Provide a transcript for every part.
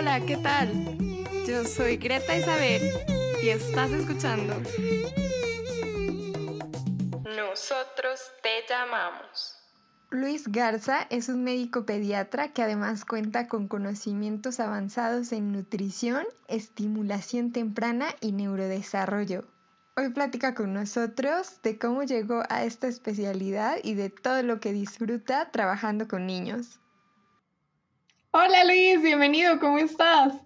Hola, ¿qué tal? Yo soy Greta Isabel y estás escuchando Nosotros te llamamos. Luis Garza es un médico pediatra que además cuenta con conocimientos avanzados en nutrición, estimulación temprana y neurodesarrollo. Hoy platica con nosotros de cómo llegó a esta especialidad y de todo lo que disfruta trabajando con niños. Hola Luis, bienvenido, ¿cómo estás?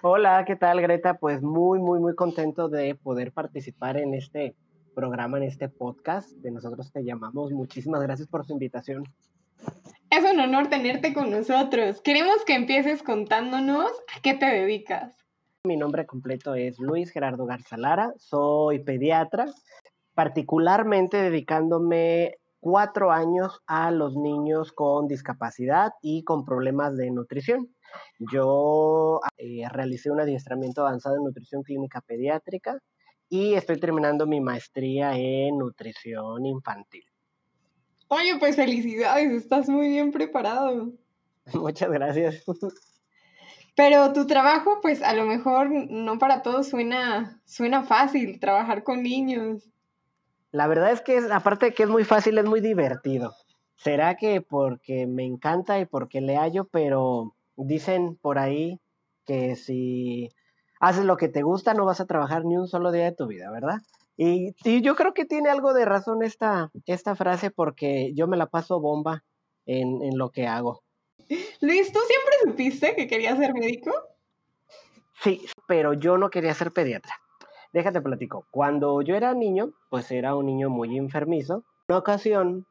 Hola, ¿qué tal Greta? Pues muy, muy, muy contento de poder participar en este programa, en este podcast de nosotros te llamamos. Muchísimas gracias por su invitación. Es un honor tenerte con nosotros. Queremos que empieces contándonos a qué te dedicas. Mi nombre completo es Luis Gerardo Garzalara, soy pediatra, particularmente dedicándome cuatro años a los niños con discapacidad y con problemas de nutrición. Yo eh, realicé un adiestramiento avanzado en nutrición clínica pediátrica y estoy terminando mi maestría en nutrición infantil. Oye, pues felicidades, estás muy bien preparado. Muchas gracias. Pero tu trabajo, pues a lo mejor no para todos suena, suena fácil, trabajar con niños. La verdad es que aparte de que es muy fácil, es muy divertido. Será que porque me encanta y porque le hallo, pero dicen por ahí que si haces lo que te gusta, no vas a trabajar ni un solo día de tu vida, ¿verdad? Y, yo creo que tiene algo de razón esta, esta frase porque yo me la paso bomba en, en lo que hago. Luis, ¿tú siempre supiste que querías ser médico? Sí, pero yo no quería ser pediatra. Déjate platico. Cuando yo era niño, pues era un niño muy enfermizo. Una ocasión,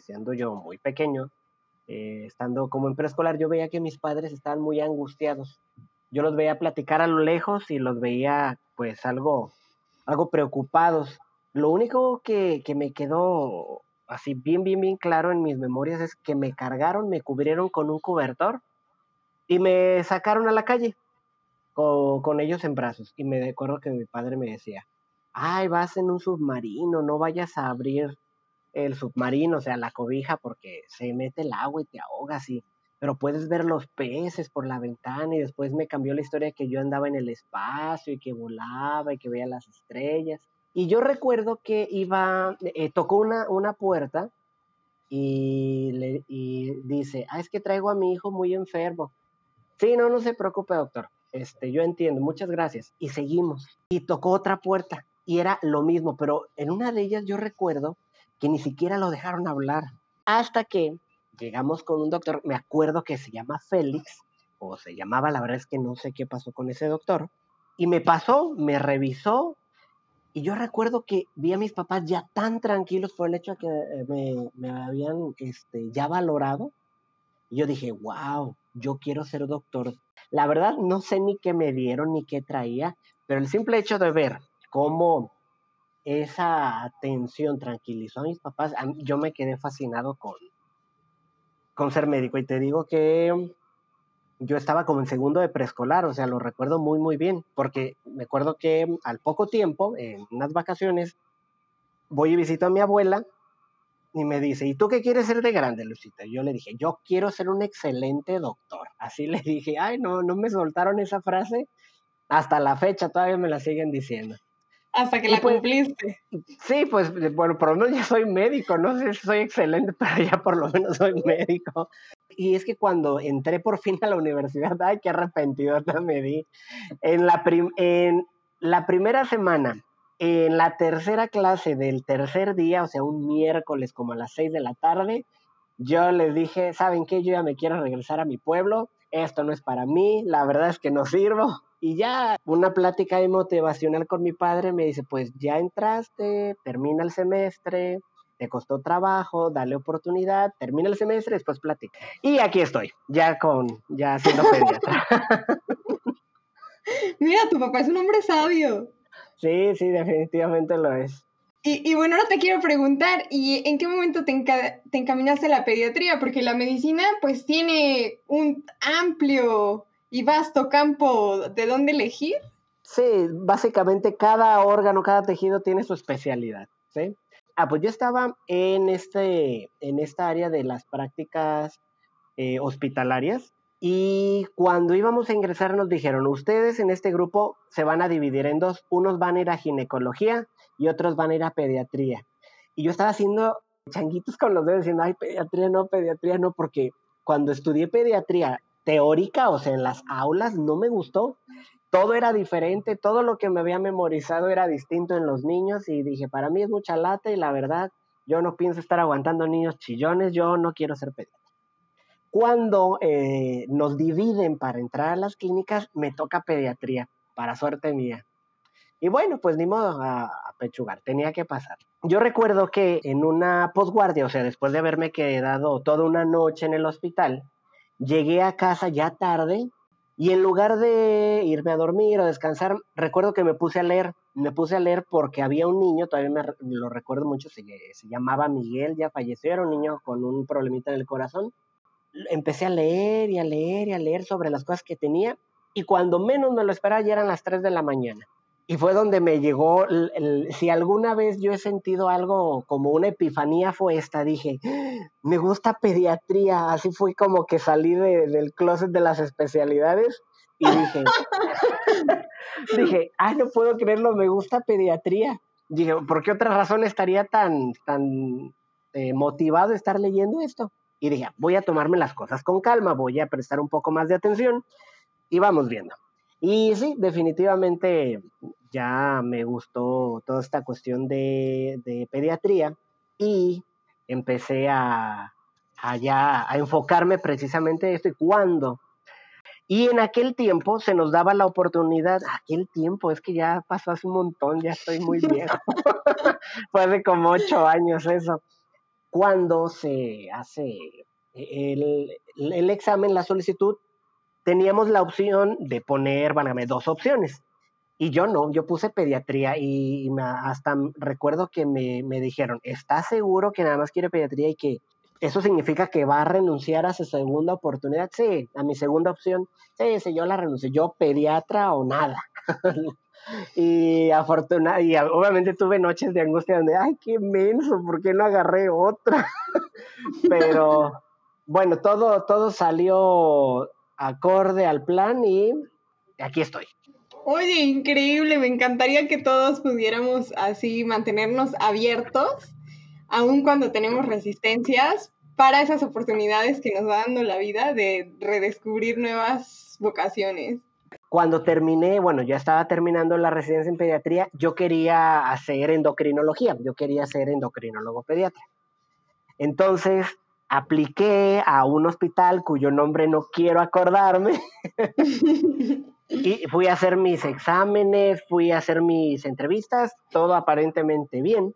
siendo yo muy pequeño, eh, estando como en preescolar, yo veía que mis padres estaban muy angustiados yo los veía platicar a lo lejos y los veía pues algo, algo preocupados. Lo único que, me quedó así bien, bien, bien claro en mis memorias es que me cargaron, me cubrieron con un cobertor y me sacaron a la calle con, ellos en brazos. Y me acuerdo que mi padre me decía, ay, vas en un submarino, no vayas a abrir el submarino, o sea, la cobija, porque se mete el agua y te ahogas y pero puedes ver los peces por la ventana y después me cambió la historia que yo andaba en el espacio y que volaba y que veía las estrellas. Y yo recuerdo que iba, eh, tocó una, una puerta y, le, dice, ah, es que traigo a mi hijo muy enfermo. Sí, no, no se preocupe, doctor. Este, yo entiendo, muchas gracias. Y seguimos. Y tocó otra puerta y era lo mismo, pero en una de ellas yo recuerdo que ni siquiera lo dejaron hablar. Hasta que llegamos con un doctor, me acuerdo que se llama Félix, o se llamaba, la verdad es que no sé qué pasó con ese doctor, y me pasó, me revisó, y yo recuerdo que vi a mis papás ya tan tranquilos por el hecho de que eh, me, habían este, ya valorado, y yo dije, wow, yo quiero ser doctor. La verdad no sé ni qué me dieron ni qué traía, pero el simple hecho de ver cómo esa atención tranquilizó a mis papás, yo me quedé fascinado con, con ser médico. Y te digo que yo estaba como en segundo de preescolar, o sea, lo recuerdo muy, muy bien, porque me acuerdo que al poco tiempo, en unas vacaciones, voy y visito a mi abuela y me dice, ¿y tú qué quieres ser de grande, Lucita? Y yo le dije, yo quiero ser un excelente doctor. Así le dije, ay, no, no me soltaron esa frase. Hasta la fecha todavía me la siguen diciendo. Hasta que la pues, cumpliste. Sí, pues bueno, por lo menos ya soy médico, no sé si soy excelente, pero ya por lo menos soy médico. Y es que cuando entré por fin a la universidad, ay, qué arrepentido me di. En la, en la primera semana, en la tercera clase del tercer día, o sea, un miércoles como a las seis de la tarde, yo les dije, ¿saben qué? Yo ya me quiero regresar a mi pueblo, esto no es para mí, la verdad es que no sirvo, y ya una plática motivacional con mi padre me dice, pues ya entraste, termina el semestre, te costó trabajo, dale oportunidad, termina el semestre, después platica. Y aquí estoy, ya con, ya siendo pediatra. Mira, tu papá es un hombre sabio. Sí, sí, definitivamente lo es. Y, bueno, ahora te quiero preguntar, ¿y en qué momento te, te encaminaste a la pediatría? Porque la medicina pues tiene un amplio y vasto campo de dónde elegir. Sí, básicamente cada órgano, cada tejido tiene su especialidad, ¿sí? Ah, pues yo estaba en, este, en esta área de las prácticas eh, hospitalarias Y cuando íbamos a ingresar nos dijeron, ustedes en este grupo se van a dividir en dos, unos van a ir a ginecología y otros van a ir a pediatría. Y yo estaba haciendo changuitos con los dedos diciendo, ay, pediatría no, pediatría no, porque cuando estudié pediatría teórica, o sea, en las aulas, no me gustó. Todo era diferente, todo lo que me había memorizado era distinto en los niños y dije, para mí es mucha lata y la verdad, yo no pienso estar aguantando niños chillones, yo no quiero ser pediatra. Cuando eh, nos dividen para entrar a las clínicas, me toca pediatría, para suerte mía. Y bueno, pues ni modo a, pechugar, tenía que pasar. Yo recuerdo que en una posguardia, o sea, después de haberme quedado toda una noche en el hospital, llegué a casa ya tarde y en lugar de irme a dormir o descansar, recuerdo que me puse a leer. Me puse a leer porque había un niño, todavía me, lo recuerdo mucho, se, se llamaba Miguel, ya falleció, era un niño con un problemita en el corazón empecé a leer y a leer y a leer sobre las cosas que tenía y cuando menos me lo esperaba ya eran las 3 de la mañana. Y fue donde me llegó, si alguna vez yo he sentido algo como una epifanía fue esta, dije, me gusta pediatría, así fue como que salí del closet de las especialidades y dije, dije, ay, no puedo creerlo, me gusta pediatría. Dije, ¿por qué otra razón estaría tan, tan eh, motivado de estar leyendo esto? Y dije, voy a tomarme las cosas con calma, voy a prestar un poco más de atención y vamos viendo. Y sí, definitivamente ya me gustó toda esta cuestión de, pediatría y empecé a, a, a enfocarme precisamente en esto y cuándo. Y en aquel tiempo se nos daba la oportunidad, aquel tiempo, es que ya pasó hace un montón, ya estoy muy viejo, fue hace como ocho años eso cuando se hace el, el, examen, la solicitud, teníamos la opción de poner, válgame, dos opciones. Y yo no, yo puse pediatría y, hasta recuerdo que me, me dijeron, ¿estás seguro que nada más quiere pediatría y que eso significa que va a renunciar a su segunda oportunidad? Sí, a mi segunda opción. Sí, sí, yo la renuncio. Yo pediatra o nada. Y afortunadamente, y obviamente tuve noches de angustia donde, ay, qué menso, ¿por qué no agarré otra? Pero bueno, todo, todo salió acorde al plan y aquí estoy. Oye, increíble, me encantaría que todos pudiéramos así mantenernos abiertos, aun cuando tenemos resistencias, para esas oportunidades que nos va dando la vida de redescubrir nuevas vocaciones cuando terminé, bueno, ya estaba terminando la residencia en pediatría, yo quería hacer endocrinología, yo quería ser endocrinólogo pediatra. Entonces, apliqué a un hospital cuyo nombre no quiero acordarme. y fui a hacer mis exámenes, fui a hacer mis entrevistas, todo aparentemente bien.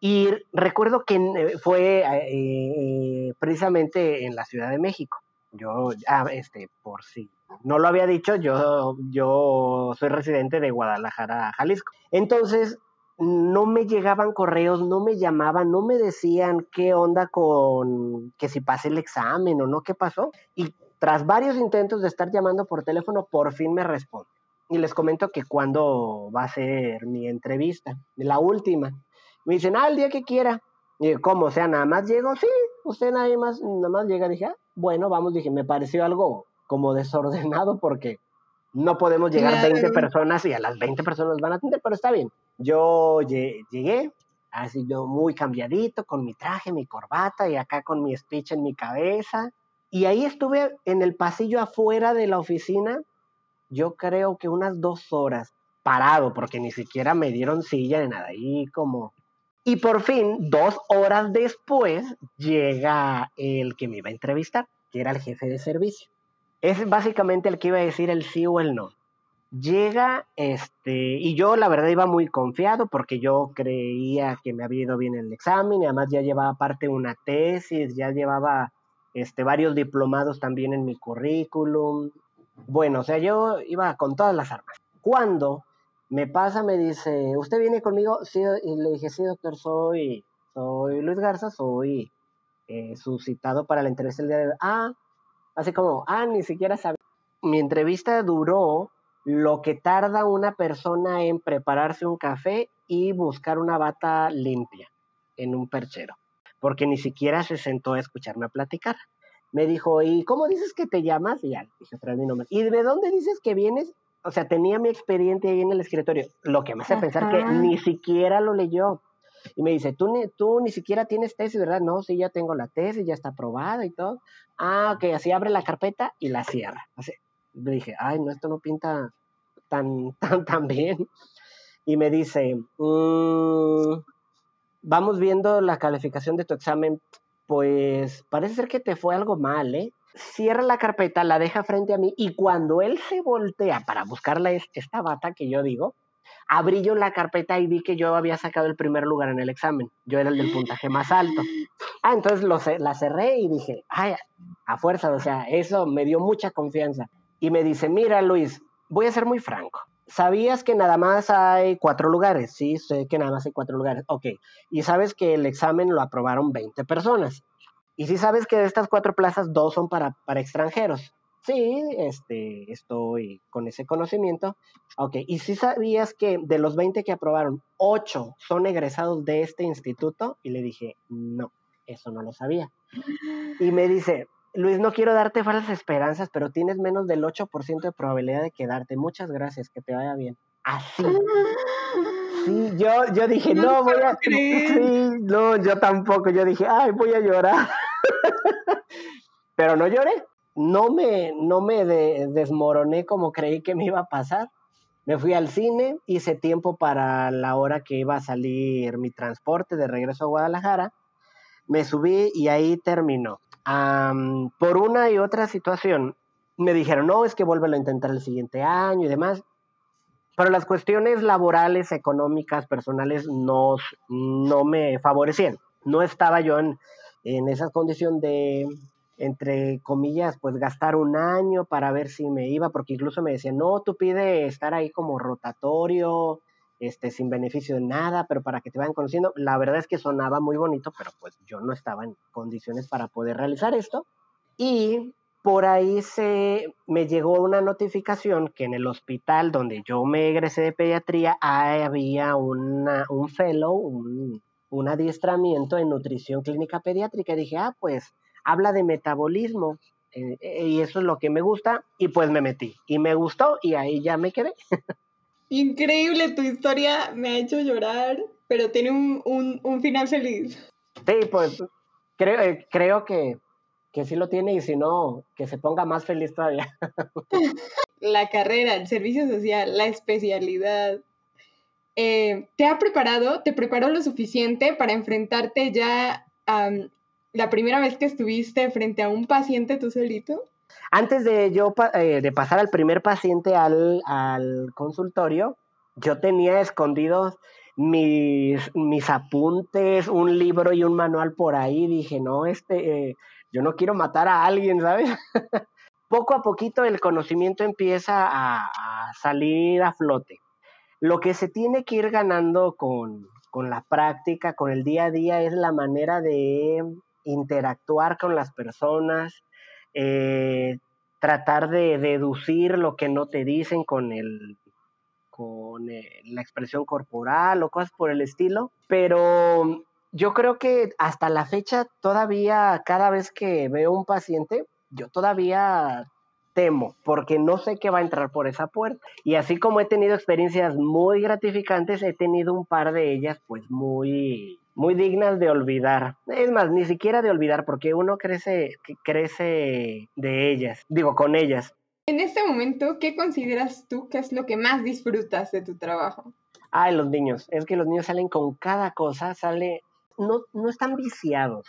Y recuerdo que fue eh, eh, precisamente en la Ciudad de México. Yo, ah, este, por si no lo había dicho, yo, yo soy residente de Guadalajara, Jalisco. Entonces, no me llegaban correos, no me llamaban, no me decían qué onda con que si pasé el examen o no, qué pasó. Y tras varios intentos de estar llamando por teléfono, por fin me responde. Y les comento que cuando va a ser mi entrevista, la última. Me dicen, ah, el día que quiera. Y ¿cómo? O sea, nada más llego, sí, usted nada más, nada más llega. Dije, ah, bueno, vamos, dije, me pareció algo como desordenado porque no podemos llegar a 20 personas y a las 20 personas van a atender, pero está bien. Yo llegué, así yo muy cambiadito, con mi traje, mi corbata y acá con mi speech en mi cabeza. Y ahí estuve en el pasillo afuera de la oficina, yo creo que unas dos horas parado, porque ni siquiera me dieron silla ni nada, ahí como... Y por fin, dos horas después, llega el que me iba a entrevistar, que era el jefe de servicio es básicamente el que iba a decir el sí o el no. Llega, este, y yo la verdad iba muy confiado porque yo creía que me había ido bien el examen y además ya llevaba aparte una tesis, ya llevaba este, varios diplomados también en mi currículum. Bueno, o sea, yo iba con todas las armas. Cuando me pasa, me dice, ¿usted viene conmigo? Sí, y le dije, sí, doctor, soy, soy Luis Garza, soy eh, suscitado para la entrevista del día de hoy. Ah, Así como, ah, ni siquiera sabía. Mi entrevista duró lo que tarda una persona en prepararse un café y buscar una bata limpia en un perchero, porque ni siquiera se sentó a escucharme a platicar. me dijo, ¿y cómo dices que te llamas? Y ya, dije otra mi nombre. ¿Y de dónde dices que vienes? O sea, tenía mi expediente ahí en el escritorio, lo que me hace pensar que ni siquiera lo leyó. Y me dice, ¿Tú ni, tú ni siquiera tienes tesis, ¿verdad? No, sí, ya tengo la tesis, ya está aprobada y todo. Ah, ok, así abre la carpeta y la cierra. Así. Le dije, ay, no, esto no pinta tan, tan, tan bien. Y me dice, mmm, vamos viendo la calificación de tu examen, pues parece ser que te fue algo mal, ¿eh? Cierra la carpeta, la deja frente a mí y cuando él se voltea para buscarle esta bata que yo digo, abrí yo la carpeta y vi que yo había sacado el primer lugar en el examen. Yo era el del puntaje más alto. Ah, entonces la cerré y dije, ay, a fuerza, o sea, eso me dio mucha confianza. Y me dice, mira Luis, voy a ser muy franco. ¿Sabías que nada más hay cuatro lugares? Sí, sé que nada más hay cuatro lugares. Ok. Y sabes que el examen lo aprobaron 20 personas. Y sí sabes que de estas cuatro plazas, dos son para, para extranjeros. Sí, este, estoy con ese conocimiento. Ok. Y sí sabías que de los 20 que aprobaron, 8 son egresados de este instituto. Y le dije, no, eso no lo sabía. Y me dice, Luis, no quiero darte falsas esperanzas, pero tienes menos del 8% de probabilidad de quedarte. Muchas gracias, que te vaya bien. Así. Sí, yo, yo dije, no, voy a... Sí, no, yo tampoco. Yo dije, ay, voy a llorar. pero no lloré. No me, no me desmoroné como creí que me iba a pasar. Me fui al cine, hice tiempo para la hora que iba a salir mi transporte de regreso a Guadalajara. Me subí y ahí terminó por una y otra situación, me dijeron, no, es que vuélvelo a intentar el siguiente año y demás. Pero las cuestiones laborales, económicas, personales, no, no me favorecían. No estaba yo en, en esa condición de, entre comillas, pues gastar un año para ver si me iba, porque incluso me decían, no, tú pide estar ahí como rotatorio, este, sin beneficio de nada, pero para que te vayan conociendo. La verdad es que sonaba muy bonito, pero pues yo no estaba en condiciones para poder realizar esto. Y por ahí se me llegó una notificación que en el hospital donde yo me egresé de pediatría había una, un fellow, un, un adiestramiento en nutrición clínica pediátrica. Y dije, ah, pues habla de metabolismo. Eh, eh, y eso es lo que me gusta. Y pues me metí. Y me gustó y ahí ya me quedé. Increíble, tu historia me ha hecho llorar, pero tiene un, final feliz. Sí, pues creo, eh, creo que, que sí lo tiene y si no, que se ponga más feliz todavía. la carrera, el servicio social, la especialidad. Eh, ¿Te ha preparado, te preparó lo suficiente para enfrentarte ya a la primera vez que estuviste frente a un paciente tú solito? Antes de yo eh, de pasar al primer paciente al, consultorio, yo tenía escondidos mis, mis apuntes, un libro y un manual por ahí. Dije, no, este, eh, yo no quiero matar a alguien, ¿sabes? Poco a poquito el conocimiento empieza a, salir a flote. Lo que se tiene que ir ganando con, con la práctica, con el día a día, es la manera de interactuar con las personas, eh, tratar de deducir lo que no te dicen con el con eh, la expresión corporal o cosas por el estilo, pero yo creo que hasta la fecha todavía cada vez que veo un paciente, yo todavía temo porque no sé qué va a entrar por esa puerta. Y así como he tenido experiencias muy gratificantes, he tenido un par de ellas pues muy muy dignas de olvidar. Es más, ni siquiera de olvidar, porque uno crece, crece de ellas, digo, con ellas. En este momento, ¿qué consideras tú que es lo que más disfrutas de tu trabajo? Ay, los niños. Es que los niños salen con cada cosa, sale, no, no están viciados.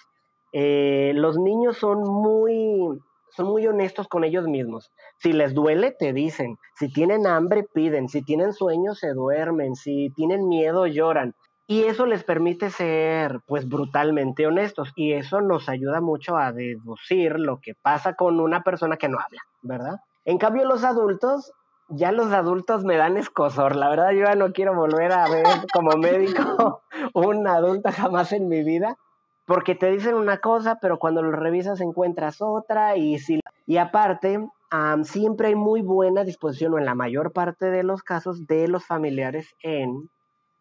Eh, los niños son muy, son muy honestos con ellos mismos. Si les duele, te dicen. Si tienen hambre, piden. Si tienen sueño, se duermen. Si tienen miedo, lloran. Y eso les permite ser, pues, brutalmente honestos. Y eso nos ayuda mucho a deducir lo que pasa con una persona que no habla, ¿verdad? En cambio, los adultos, ya los adultos me dan escosor. La verdad, yo ya no quiero volver a ver como médico un adulto jamás en mi vida. Porque te dicen una cosa, pero cuando lo revisas encuentras otra. Y, si, y aparte, siempre hay muy buena disposición, o en la mayor parte de los casos, de los familiares en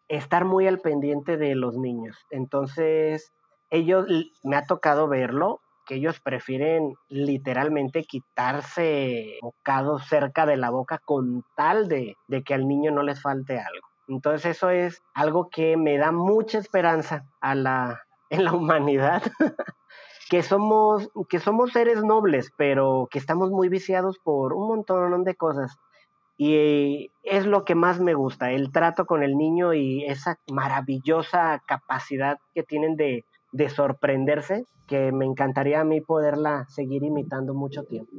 estar muy al pendiente de los niños. Entonces, ellos, me ha tocado verlo, que ellos prefieren literalmente quitarse bocados cerca de la boca con tal de, de que al niño no les falte algo. Entonces eso es algo que me da mucha esperanza a la, en la humanidad. que somos, que somos seres nobles, pero que estamos muy viciados por un montón de cosas. Y es lo que más me gusta, el trato con el niño y esa maravillosa capacidad que tienen de, de sorprenderse, que me encantaría a mí poderla seguir imitando mucho tiempo.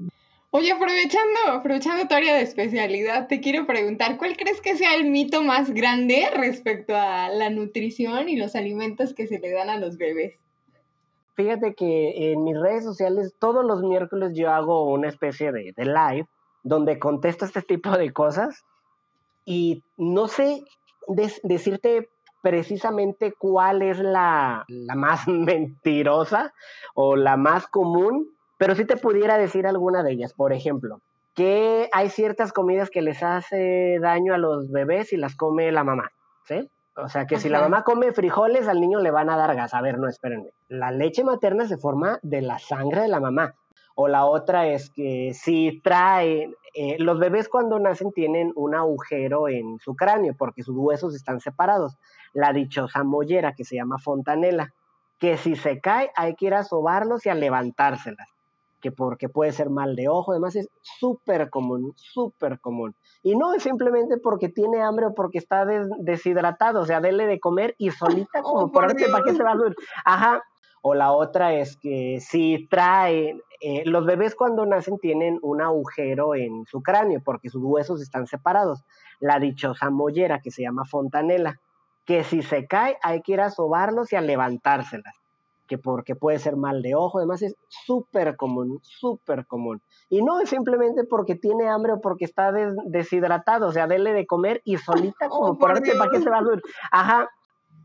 Oye, aprovechando, aprovechando tu área de especialidad, te quiero preguntar, ¿cuál crees que sea el mito más grande respecto a la nutrición y los alimentos que se le dan a los bebés? Fíjate que en mis redes sociales todos los miércoles yo hago una especie de, de live donde contesto este tipo de cosas y no sé decirte precisamente cuál es la, la más mentirosa o la más común, pero sí te pudiera decir alguna de ellas. Por ejemplo, que hay ciertas comidas que les hace daño a los bebés y las come la mamá, ¿sí? O sea, que si la mamá come frijoles, al niño le van a dar gas. A ver, no, espérenme. La leche materna se forma de la sangre de la mamá. O la otra es que si trae, eh, los bebés cuando nacen tienen un agujero en su cráneo porque sus huesos están separados. La dichosa mollera que se llama fontanela, que si se cae hay que ir a sobarlos y a levantárselas que porque puede ser mal de ojo, además es súper común, súper común. Y no es simplemente porque tiene hambre o porque está deshidratado, o sea, dele de comer y solita como oh, por arte, ¿para qué se va a subir? Ajá. O la otra es que si trae, eh, los bebés cuando nacen tienen un agujero en su cráneo porque sus huesos están separados. La dichosa mollera que se llama fontanela, que si se cae hay que ir a sobarlos y a levantárselas que porque puede ser mal de ojo, además es súper común, súper común. Y no es simplemente porque tiene hambre o porque está deshidratado, o sea, dele de comer y solita como oh, por arte, ¿para qué se va a subir? Ajá,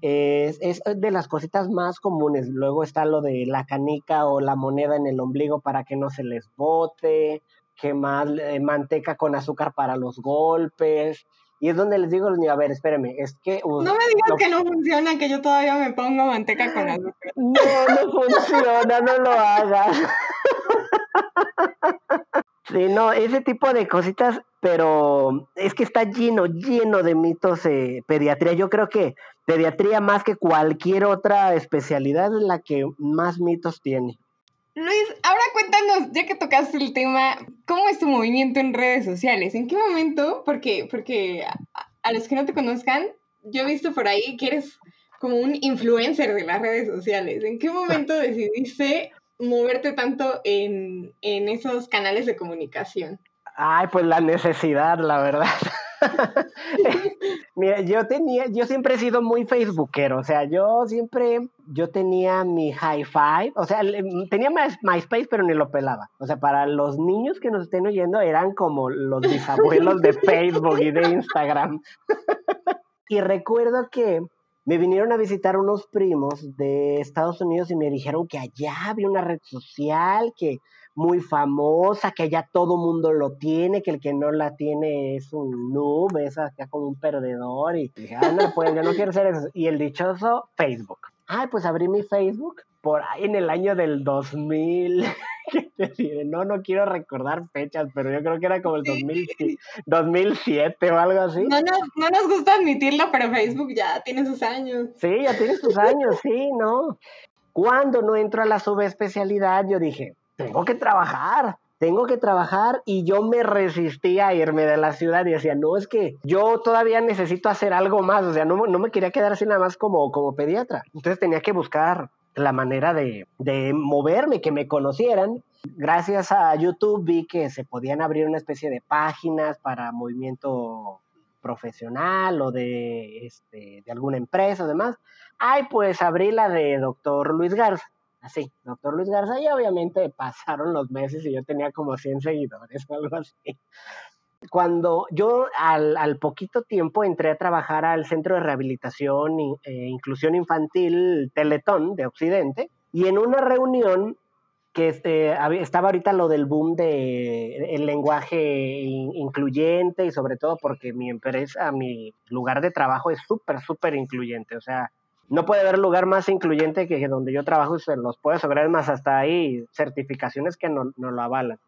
es, es, de las cositas más comunes. Luego está lo de la canica o la moneda en el ombligo para que no se les bote, que más eh, manteca con azúcar para los golpes, y es donde les digo a los niños, a ver, espérenme, es que... no me digas que no funciona, que yo todavía me pongo manteca con azúcar. No, no funciona, no lo hagas. Sí, no, ese tipo de cositas, pero es que está lleno, lleno de mitos de pediatría. Yo creo que pediatría más que cualquier otra especialidad es la que más mitos tiene. Luis, ahora cuéntanos, ya que tocaste el tema, ¿cómo es tu movimiento en redes sociales? ¿En qué momento? Porque, porque a, los que no te conozcan, yo he visto por ahí que eres como un influencer de las redes sociales. ¿En qué momento decidiste moverte tanto en, en esos canales de comunicación? Ay, pues la necesidad, la verdad. Mira, yo tenía, yo siempre he sido muy facebookero, o sea, yo siempre, yo tenía mi high five, o sea, tenía MySpace, pero ni lo pelaba. O sea, para los niños que nos estén oyendo, eran como los bisabuelos de Facebook y de Instagram. y recuerdo que me vinieron a visitar unos primos de Estados Unidos y me dijeron que allá había una red social que muy famosa, que ya todo mundo lo tiene, que el que no la tiene es un noob, es acá como un perdedor. Y dije, ah, no, pues yo no quiero ser eso. Y el dichoso Facebook. Ay, pues abrí mi Facebook por ahí en el año del 2000. no, no quiero recordar fechas, pero yo creo que era como el 2007 o algo así. No nos, no nos gusta admitirlo, pero Facebook ya tiene sus años. Sí, ya tiene sus años, sí, ¿no? Cuando no entro a la subespecialidad, yo dije, tengo que trabajar, tengo que trabajar y yo me resistía a irme de la ciudad y decía, no, es que yo todavía necesito hacer algo más, o sea, no, no me quería quedar así nada más como, como pediatra. Entonces tenía que buscar la manera de, de moverme, que me conocieran. Gracias a YouTube vi que se podían abrir una especie de páginas para movimiento profesional o de, este, de alguna empresa o demás. Ay, pues abrí la de doctor Luis Garza así, doctor Luis Garza, y obviamente pasaron los meses y yo tenía como 100 seguidores o algo así. Cuando yo al, al poquito tiempo entré a trabajar al Centro de Rehabilitación e Inclusión Infantil Teletón de Occidente, y en una reunión que este, estaba ahorita lo del boom de el lenguaje incluyente y sobre todo porque mi empresa, mi lugar de trabajo es súper, súper incluyente. O sea, No puede haber lugar más incluyente que donde yo trabajo se los puede sobrar más hasta ahí certificaciones que no, no lo avalan.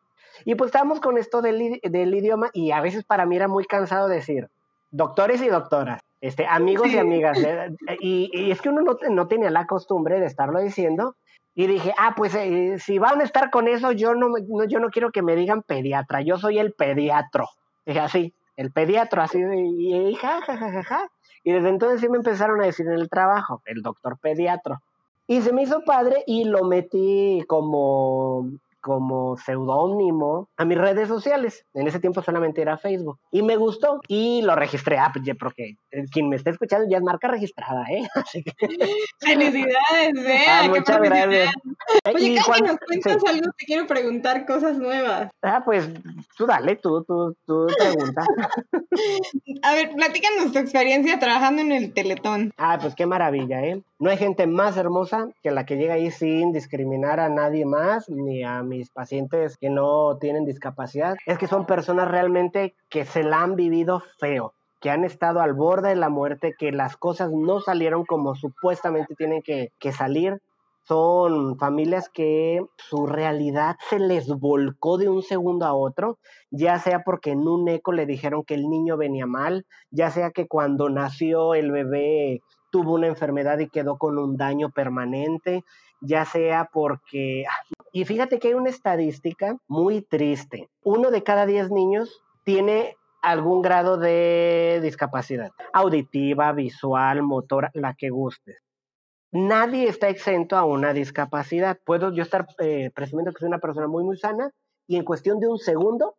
Y pues estábamos con esto del, del, idioma y a veces para mí era muy cansado decir doctores y doctoras, este, amigos y amigas. ¿eh? Y, y, es que uno no, no tenía la costumbre de estarlo diciendo. Y dije, ah, pues eh, si van a estar con eso, yo no, no, yo no quiero que me digan pediatra, yo soy el pediatro. Dije así, el pediatro, así, y, y ja, ja, ja, ja, ja. Y desde entonces sí me empezaron a decir en el trabajo, el doctor pediatro. Y se me hizo padre y lo metí como como seudónimo a mis redes sociales. En ese tiempo solamente era Facebook. Y me gustó y lo registré. Ah, pues porque quien me está escuchando ya es marca registrada, ¿eh? Así que... Felicidades, ¿eh? Ah, muchas gracias. Oye, cada cuando, nos cuentas sí. algo, te quiero preguntar cosas nuevas. Ah, pues tú dale, tú, tú, tú pregunta. a ver, platícanos tu experiencia trabajando en el Teletón. Ah, pues qué maravilla, ¿eh? No hay gente más hermosa que la que llega ahí sin discriminar a nadie más, ni a mis pacientes que no tienen discapacidad. Es que son personas realmente que se la han vivido feo, que han estado al borde de la muerte, que las cosas no salieron como supuestamente tienen que, que salir. Son familias que su realidad se les volcó de un segundo a otro, ya sea porque en un eco le dijeron que el niño venía mal, ya sea que cuando nació el bebé tuvo una enfermedad y quedó con un daño permanente, ya sea porque... Y fíjate que hay una estadística muy triste. Uno de cada diez niños tiene algún grado de discapacidad, auditiva, visual, motora, la que gustes. Nadie está exento a una discapacidad. Puedo yo estar eh, presumiendo que soy una persona muy, muy sana y en cuestión de un segundo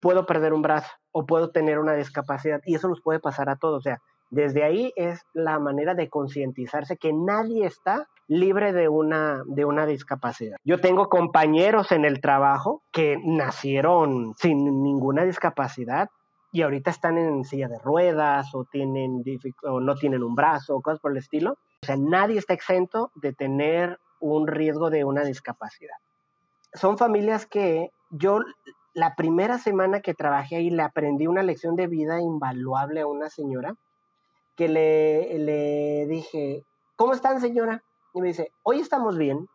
puedo perder un brazo o puedo tener una discapacidad y eso nos puede pasar a todos. O sea, desde ahí es la manera de concientizarse que nadie está libre de una, de una discapacidad. Yo tengo compañeros en el trabajo que nacieron sin ninguna discapacidad y ahorita están en silla de ruedas o, tienen, o no tienen un brazo o cosas por el estilo. O sea, nadie está exento de tener un riesgo de una discapacidad. Son familias que yo la primera semana que trabajé ahí le aprendí una lección de vida invaluable a una señora que le, le dije, ¿cómo están señora? Y me dice, hoy estamos bien,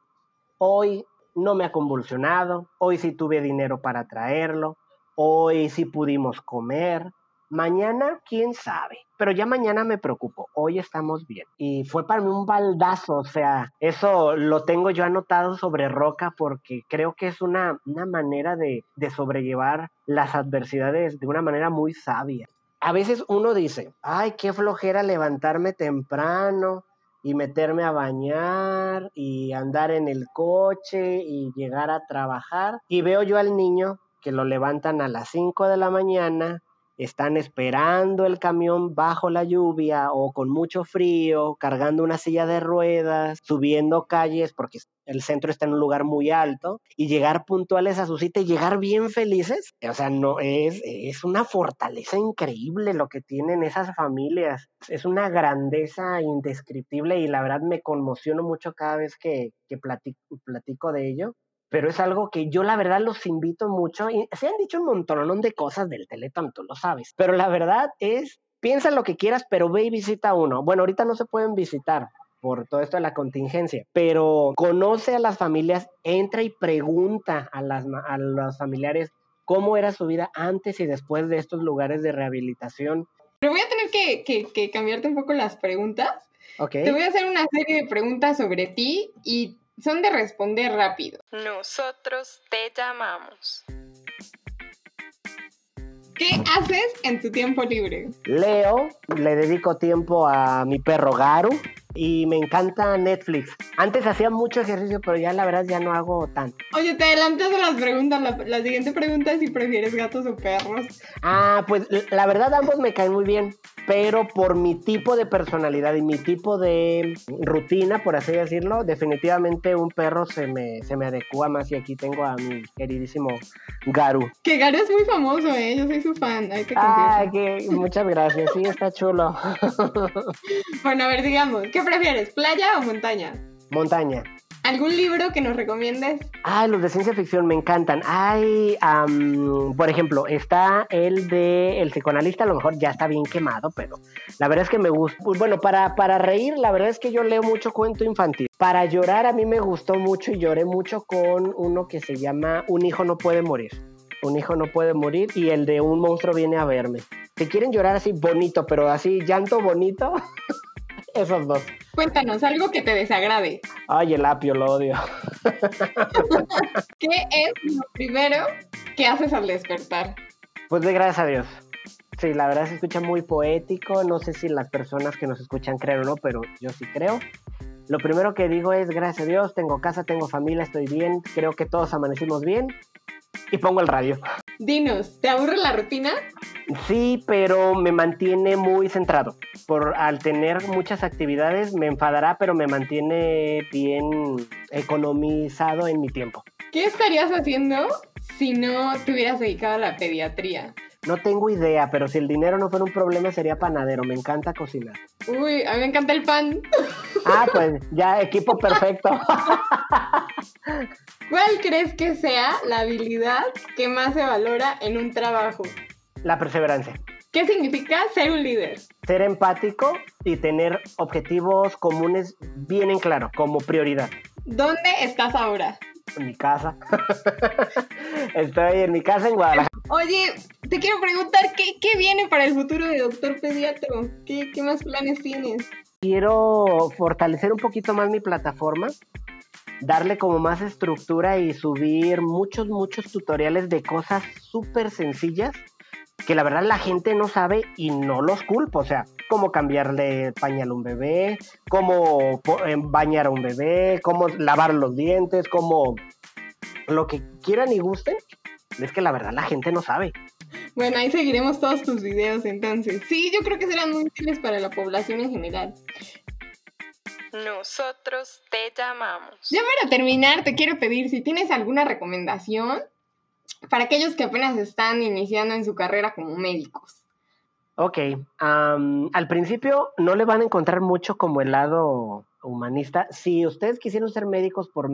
hoy no me ha convulsionado, hoy sí tuve dinero para traerlo, hoy sí pudimos comer, mañana quién sabe, pero ya mañana me preocupo, hoy estamos bien. Y fue para mí un baldazo, o sea, eso lo tengo yo anotado sobre roca porque creo que es una, una manera de, de sobrellevar las adversidades de una manera muy sabia a veces uno dice, ay, qué flojera levantarme temprano y meterme a bañar y andar en el coche y llegar a trabajar. Y veo yo al niño que lo levantan a las 5 de la mañana, están esperando el camión bajo la lluvia o con mucho frío, cargando una silla de ruedas, subiendo calles porque el centro está en un lugar muy alto y llegar puntuales a su cita y llegar bien felices. O sea, no es, es una fortaleza increíble lo que tienen esas familias. Es una grandeza indescriptible y la verdad me conmociono mucho cada vez que, que platico, platico de ello pero es algo que yo la verdad los invito mucho. Y se han dicho un montón de cosas del Teletón, tú lo sabes, pero la verdad es, piensa lo que quieras, pero ve y visita uno. Bueno, ahorita no se pueden visitar por todo esto de la contingencia, pero conoce a las familias, entra y pregunta a, las, a los familiares cómo era su vida antes y después de estos lugares de rehabilitación. Pero voy a tener que, que, que cambiarte un poco las preguntas. Okay. Te voy a hacer una serie de preguntas sobre ti y son de responder rápido. Nosotros te llamamos. ¿Qué haces en tu tiempo libre? Leo, le dedico tiempo a mi perro Garu y me encanta Netflix. Antes hacía mucho ejercicio, pero ya la verdad ya no hago tanto. Oye, te adelantas de las preguntas. La, la, siguiente pregunta es si prefieres gatos o perros. Ah, pues la verdad ambos me caen muy bien, pero por mi tipo de personalidad y mi tipo de rutina, por así decirlo, definitivamente un perro se me, se me adecua más y aquí tengo a mi queridísimo Garu. Que Garu es muy famoso, ¿eh? Yo soy su fan, hay que Ah, que muchas gracias, sí, está chulo. bueno, a ver, digamos, ¿qué prefieres, playa o montaña? Montaña. ¿Algún libro que nos recomiendes? Ah, los de ciencia ficción me encantan. Hay, por ejemplo, está el de El psicoanalista, a lo mejor ya está bien quemado, pero la verdad es que me gusta. Bueno, para, para reír, la verdad es que yo leo mucho cuento infantil. Para llorar, a mí me gustó mucho y lloré mucho con uno que se llama Un hijo no puede morir. Un hijo no puede morir y el de Un monstruo viene a verme. Si quieren llorar así bonito, pero así llanto bonito, esos dos. Cuéntanos, algo que te desagrade. Ay, el apio, lo odio. ¿Qué es lo primero que haces al despertar? Pues de gracias a Dios. Sí, la verdad se escucha muy poético. No sé si las personas que nos escuchan creen o no, pero yo sí creo. Lo primero que digo es gracias a Dios, tengo casa, tengo familia, estoy bien, creo que todos amanecimos bien y pongo el radio. Dinos, ¿te aburre la rutina? Sí, pero me mantiene muy centrado. Por al tener muchas actividades me enfadará, pero me mantiene bien economizado en mi tiempo. ¿Qué estarías haciendo si no te hubieras dedicado a la pediatría? No tengo idea, pero si el dinero no fuera un problema sería panadero. Me encanta cocinar. Uy, a mí me encanta el pan. Ah, pues ya, equipo perfecto. ¿Cuál crees que sea la habilidad que más se valora en un trabajo? La perseverancia. ¿Qué significa ser un líder? Ser empático y tener objetivos comunes bien en claro, como prioridad. ¿Dónde estás ahora? En mi casa. Estoy en mi casa en Guadalajara. Oye, te quiero preguntar, ¿qué, viene para el futuro de Doctor Pediatro? ¿Qué, ¿Qué más planes tienes? Quiero fortalecer un poquito más mi plataforma, darle como más estructura y subir muchos, muchos tutoriales de cosas súper sencillas que la verdad la gente no sabe y no los culpo. O sea, cómo cambiarle pañal a un bebé, cómo eh, bañar a un bebé, cómo lavar los dientes, cómo lo que quieran y gusten es que la verdad la gente no sabe. Bueno, ahí seguiremos todos tus videos entonces. Sí, yo creo que serán muy útiles para la población en general. Nosotros te llamamos. Ya para terminar, te quiero pedir si tienes alguna recomendación para aquellos que apenas están iniciando en su carrera como médicos. Ok, al principio no le van a encontrar mucho como el lado humanista. Si ustedes quisieron ser médicos por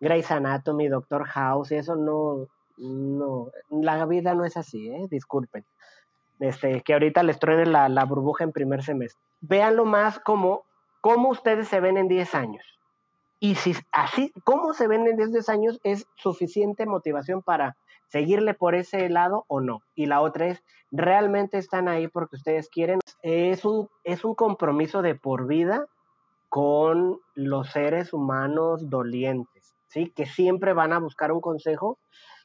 Grey's Anatomy, Doctor House, eso no, no, la vida no es así, ¿eh? disculpen. Este, que ahorita les truene la, la burbuja en primer semestre. Véanlo más como cómo ustedes se ven en 10 años. Y si así, cómo se ven en 10 años es suficiente motivación para seguirle por ese lado o no. Y la otra es, ¿realmente están ahí porque ustedes quieren? Es un, es un compromiso de por vida con los seres humanos dolientes, ¿sí? Que siempre van a buscar un consejo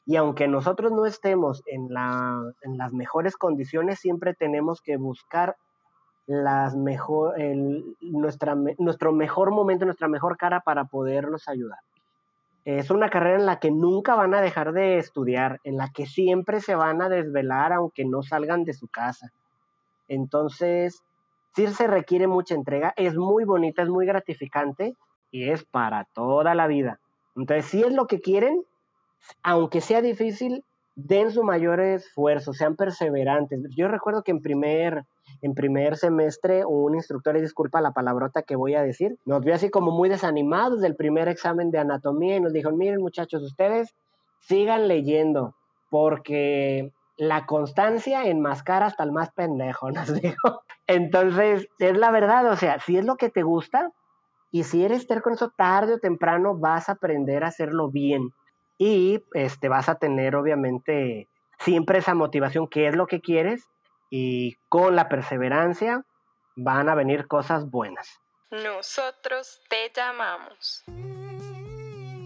y aunque nosotros no estemos en, la, en las mejores condiciones, siempre tenemos que buscar las mejor, nuestra, nuestro mejor momento, nuestra mejor cara para poderlos ayudar. Es una carrera en la que nunca van a dejar de estudiar, en la que siempre se van a desvelar aunque no salgan de su casa. Entonces, sí se requiere mucha entrega, es muy bonita, es muy gratificante y es para toda la vida. Entonces, si es lo que quieren, aunque sea difícil, den su mayor esfuerzo, sean perseverantes. Yo recuerdo que en primer, en primer semestre un instructor, y disculpa la palabrota que voy a decir, nos vio así como muy desanimados del primer examen de anatomía y nos dijo, miren muchachos, ustedes sigan leyendo porque la constancia enmascara hasta el más pendejo, nos dijo. Entonces, es la verdad, o sea, si es lo que te gusta y si eres terco con eso tarde o temprano vas a aprender a hacerlo bien y este, vas a tener obviamente siempre esa motivación que es lo que quieres y con la perseverancia van a venir cosas buenas. Nosotros te llamamos.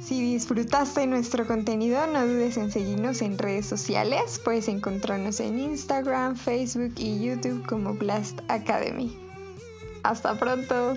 Si disfrutaste nuestro contenido, no dudes en seguirnos en redes sociales. Puedes encontrarnos en Instagram, Facebook y YouTube como Blast Academy. Hasta pronto.